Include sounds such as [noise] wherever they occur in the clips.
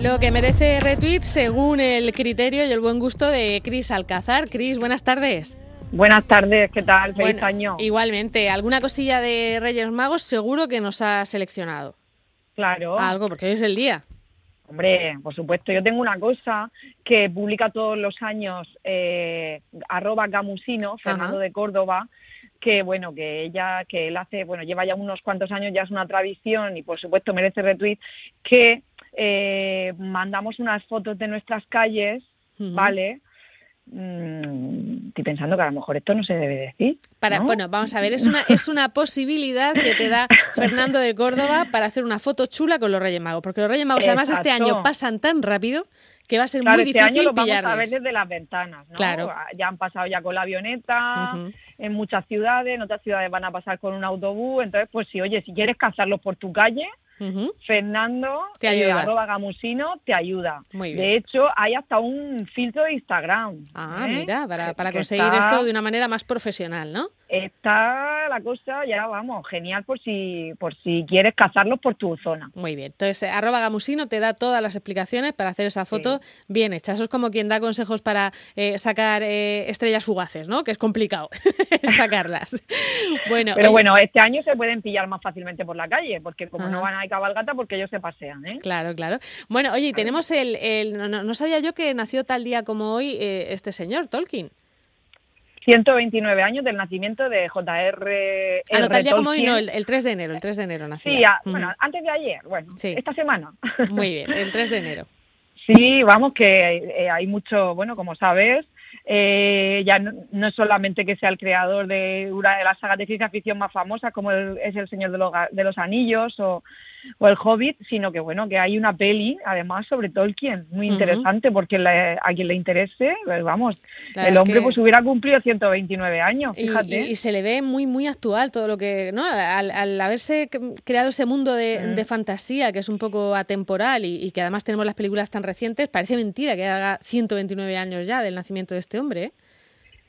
Lo que merece retweet según el criterio y el buen gusto de Cris Alcázar. Cris, buenas tardes. Buenas tardes, ¿qué tal? Feliz año. Igualmente, alguna cosilla de Reyes Magos seguro que nos ha seleccionado. Claro. Algo, porque hoy es el día. Hombre, por supuesto, yo tengo una cosa que publica todos los años eh, arroba gamusino, Fernando de Córdoba, que bueno, que ella, que él hace, bueno, lleva ya unos cuantos años, ya es una tradición y por supuesto merece retweet, que eh, mandamos unas fotos de nuestras calles, ¿vale? Mm, estoy pensando que a lo mejor esto no se debe decir. Para, Bueno, vamos a ver, es una, es una posibilidad que te da [laughs] Fernando de Córdoba para hacer una foto chula con los Reyes Magos, porque los Reyes Magos además este año pasan tan rápido que va a ser muy este difícil año lo vamos a ver desde las ventanas, ¿no? Claro. Ya han pasado ya con la avioneta en muchas ciudades, en otras ciudades van a pasar con un autobús, entonces pues si oye, si quieres cazarlos por tu calle, Fernando, te eh, ayuda. arroba gamusino, te ayuda. De hecho, hay hasta un filtro de Instagram. Ah, ¿eh? mira, para, para conseguir esto de una manera más profesional, ¿no? está la cosa ya, vamos, genial por si, por si quieres cazarlos por tu zona. Muy bien. Entonces, arroba gamusino te da todas las explicaciones para hacer esa foto bien hecha. Eso es como quien da consejos para eh, sacar eh, estrellas fugaces, ¿no? Que es complicado [laughs] sacarlas. [laughs] bueno, Pero bueno, este año se pueden pillar más fácilmente por la calle, porque como no van a cabalgata, porque ellos se pasean, ¿eh? Claro, claro. Bueno, oye, tenemos el... el no, sabía yo que nació tal día como hoy eh, este señor, Tolkien. 129 años del nacimiento de J.R. Ah, no, tal día como hoy no, el, 3 de enero, el 3 de enero nació. Sí, bueno, antes de ayer, bueno, esta semana. [laughs] Muy bien, el 3 de enero. Sí, vamos, que eh, hay mucho, bueno, como sabes, eh, ya no, es solamente que sea el creador de una de las sagas de ciencia ficción más famosas, como es El Señor de los, de los Anillos o, o El Hobbit, sino que bueno, que hay una peli, además, sobre Tolkien, muy interesante, porque a quien le interese, pues vamos, el hombre pues hubiera cumplido 129 años, fíjate. Y, se le ve muy, muy actual todo lo que, ¿no? Al, haberse creado ese mundo de, de, fantasía, que es un poco atemporal y, y, que además tenemos las películas tan recientes, parece mentira que haga 129 años ya del nacimiento de este hombre, ¿eh?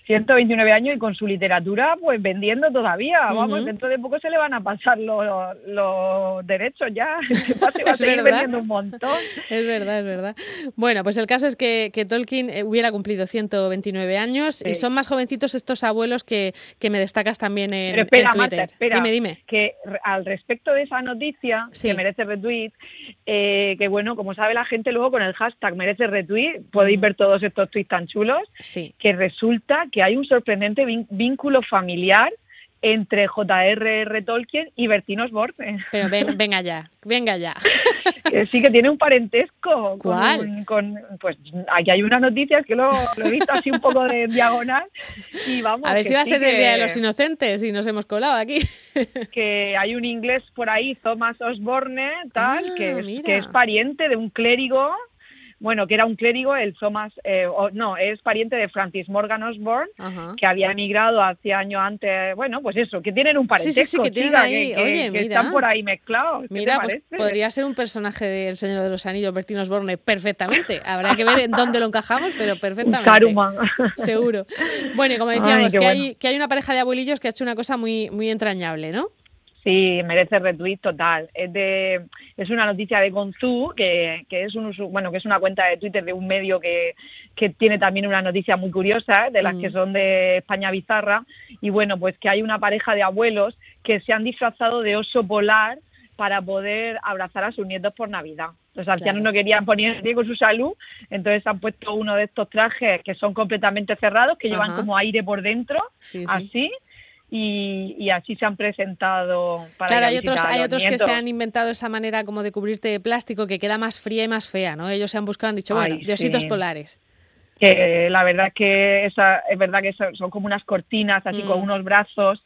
129 años y con su literatura pues vendiendo todavía. Vamos, dentro de poco se le van a pasar los, los derechos ya. [laughs] va a seguir vendiendo un montón. Es verdad, es verdad. Bueno, pues el caso es que, que Tolkien eh, hubiera cumplido 129 años y son más jovencitos estos abuelos que, que me destacas también en, Pero espera, Twitter. Marta, espera, dime, dime. Que al respecto de esa noticia, que merece retweet, eh, que bueno, como sabe la gente luego con el hashtag merece retweet, podéis ver todos estos tweets tan chulos, que resulta que hay un sorprendente vínculo familiar entre J.R.R. Tolkien y Bertín Osborne. Pero [laughs] venga ya, venga ya. sí que tiene un parentesco. ¿Cuál? Con, pues aquí hay unas noticias que lo, he visto así un poco de diagonal y vamos. A ver si va a ser el Día de los Inocentes y nos hemos colado aquí. [laughs] Que hay un inglés por ahí, Thomas Osborne, tal, ah, que, que es pariente de un clérigo bueno, que era un clérigo, el Thomas, eh, no, es pariente de Francis Morgan Osborne, que había emigrado hace años antes, bueno, pues eso, que tienen un parentesco, sí, sí, que, tienen ahí, oye, que están por ahí mezclados. Mira, pues podría ser un personaje del Señor de los Anillos, Bertín Osborne, perfectamente. Habrá que ver en dónde lo encajamos, pero perfectamente. Saruman. [laughs] Seguro. Bueno, y como decíamos, que, hay, que hay una pareja de abuelillos que ha hecho una cosa muy, muy entrañable, ¿no? Sí, merece retweet total. Es de es una noticia de Gonzú, que, que es un bueno, que es una cuenta de Twitter de un medio que, que tiene también una noticia muy curiosa, de las que mm. son de España bizarra, y bueno, pues que hay una pareja de abuelos que se han disfrazado de oso polar para poder abrazar a sus nietos por Navidad. Los ancianos no querían poner en riesgo su salud, entonces han puesto uno de estos trajes que son completamente cerrados, que llevan como aire por dentro, así, y, así se han presentado para Claro, hay otros, hay otros que se han inventado esa manera como de cubrirte de plástico que queda más fría y más fea, ¿no? Ellos se han buscado, han dicho, bueno, diositos polares. Que la verdad que esa, es verdad que son, como unas cortinas así con mm. unos brazos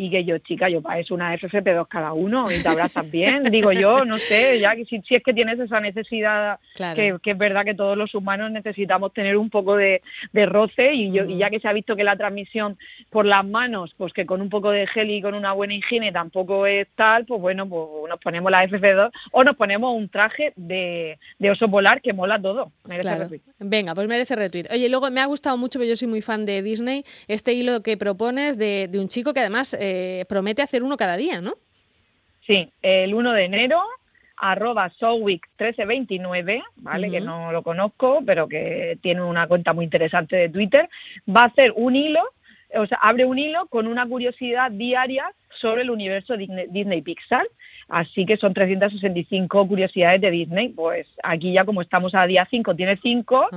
y que yo, chica, yo eso una FFP2 cada uno y te abrazas bien, [laughs] digo yo, no sé, ya que si, si es que tienes esa necesidad, que, es verdad que todos los humanos necesitamos tener un poco de, roce y, yo, y ya que se ha visto que la transmisión por las manos, pues que con un poco de gel y con una buena higiene tampoco es tal, pues bueno, pues nos ponemos la FFP2 o nos ponemos un traje de, oso polar que mola todo. Merece Venga, pues merece retweet. Oye, luego me ha gustado mucho, porque yo soy muy fan de Disney, este hilo que propones de, de un chico que además eh, promete hacer uno cada día, ¿no? Sí, el 1 de enero arroba Sowick1329, ¿vale? Que no lo conozco, pero que tiene una cuenta muy interesante de Twitter, va a hacer un hilo, o sea, abre un hilo con una curiosidad diaria sobre el universo Disney Pixar. Así que son 365 curiosidades de Disney. Pues aquí ya como estamos a día 5, tiene 5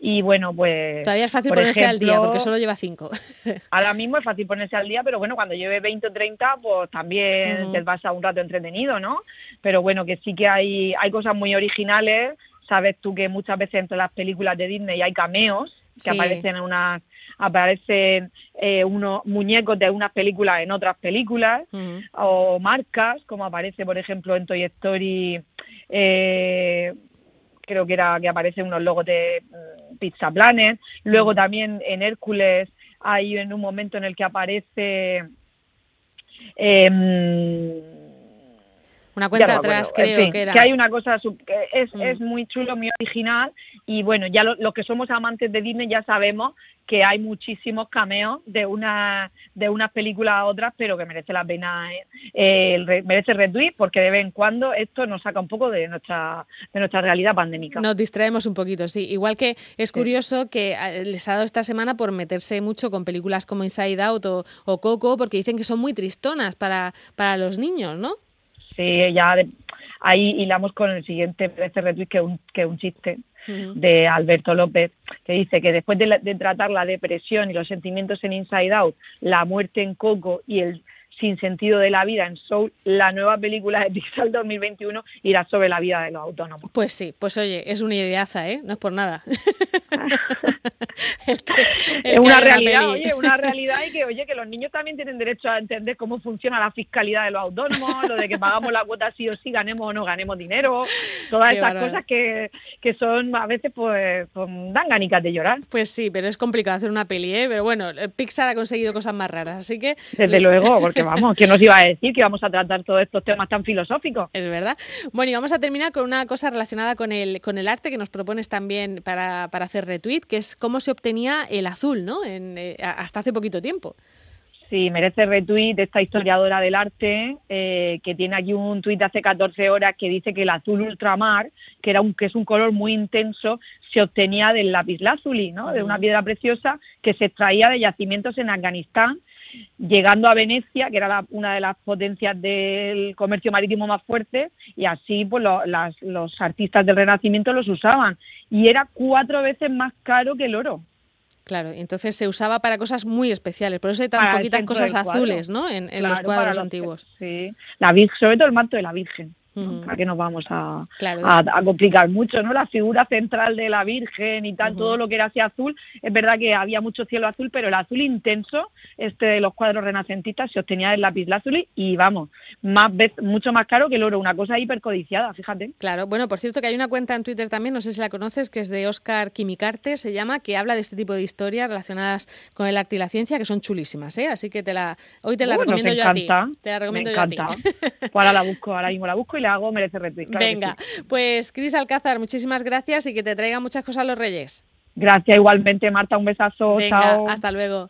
y bueno, pues... Todavía es fácil ponerse al día porque solo lleva 5. [laughs] ahora mismo es fácil ponerse al día, pero bueno, cuando lleve 20 o 30, pues también te vas a un rato entretenido, ¿no? Pero bueno, que sí que hay, hay cosas muy originales. Sabes tú que muchas veces entre las películas de Disney hay cameos que aparecen en unas aparecen eh, unos muñecos de unas películas en otras películas o marcas, como aparece, por ejemplo, en Toy Story, eh, creo que era que aparecen unos logos de mm, Pizza Planet. Luego también en Hércules hay en un momento en el que aparece... Eh, una cuenta atrás, creo que era. Que hay una cosa, que es, mm. es muy chulo, muy original. Y bueno, ya los que somos amantes de Disney ya sabemos que hay muchísimos cameos de una de unas películas a otras, pero que merece la pena, eh, merece retweet, porque de vez en cuando esto nos saca un poco de nuestra de nuestra realidad pandémica. Nos distraemos un poquito, sí. Igual que es curioso que eh, les ha dado esta semana por meterse mucho con películas como Inside Out o, o Coco, porque dicen que son muy tristonas para, para los niños, ¿no? Sí, ya ahí hilamos con el siguiente retweet que un, que un chiste de Alberto López, que dice que después de, de, tratar la depresión y los sentimientos en Inside Out, la muerte en Coco y el sin sentido de la vida en Soul, la nueva película de Pixar 2021 irá sobre la vida de los autónomos. Pues sí, pues oye, es una ideaza, ¿eh? No es por nada. [laughs] [laughs] es una realidad, oye, una realidad y que, oye, que los niños también tienen derecho a entender cómo funciona la fiscalidad de los autónomos, lo de que pagamos la cuota sí o sí, ganemos o no ganemos dinero, todas esas cosas que, que son a veces pues, pues, dan ganicas de llorar. Pues sí, pero es complicado hacer una peli, ¿eh? Pero bueno, Pixar ha conseguido cosas más raras, así que... Desde luego, porque [laughs] vamos, ¿quién nos iba a decir que íbamos a tratar todos estos temas tan filosóficos? Es verdad. Bueno, y vamos a terminar con una cosa relacionada con el, con el arte que nos propones también para, para hacer retweet, que es cómo se obtenía el azul, ¿no? En, eh, hasta hace poquito tiempo. Sí, merece retweet esta historiadora del arte eh, que tiene aquí un tuit hace 14 horas que dice que el azul ultramar, que era un que es un color muy intenso, se obtenía del lápiz lazuli, ¿no? De una piedra preciosa que se extraía de yacimientos en Afganistán llegando a Venecia, que era una de las potencias del comercio marítimo más fuerte, y así pues los artistas del Renacimiento los usaban. Y era cuatro veces más caro que el oro. Claro, entonces se usaba para cosas muy especiales, por eso hay tan poquitas cosas azules, ¿no? En, los cuadros antiguos. Sí, la sobre todo el manto de la Virgen. ¿Para qué nos vamos a, a, complicar mucho? no La figura central de la Virgen y tal, todo lo que era así azul, es verdad que había mucho cielo azul, pero el azul intenso, este de los cuadros renacentistas, se obtenía del lápiz lazuli y vamos, más mucho más caro que el oro, una cosa hipercodiciada, fíjate. Claro, bueno, por cierto que hay una cuenta en Twitter también, no sé si la conoces, que es de Oscar Quimicarte, se llama, que habla de este tipo de historias relacionadas con el arte y la ciencia, que son chulísimas, ¿eh? Así que te la, hoy te la uh, recomiendo yo a ti. Te la recomiendo yo a ti. [laughs] Pues ahora la busco, ahora mismo la busco y hago merece retweet. Venga, pues Cris Alcázar, muchísimas gracias y que te traiga muchas cosas a los Reyes. Gracias igualmente, Marta, un besazo. Venga, hasta luego.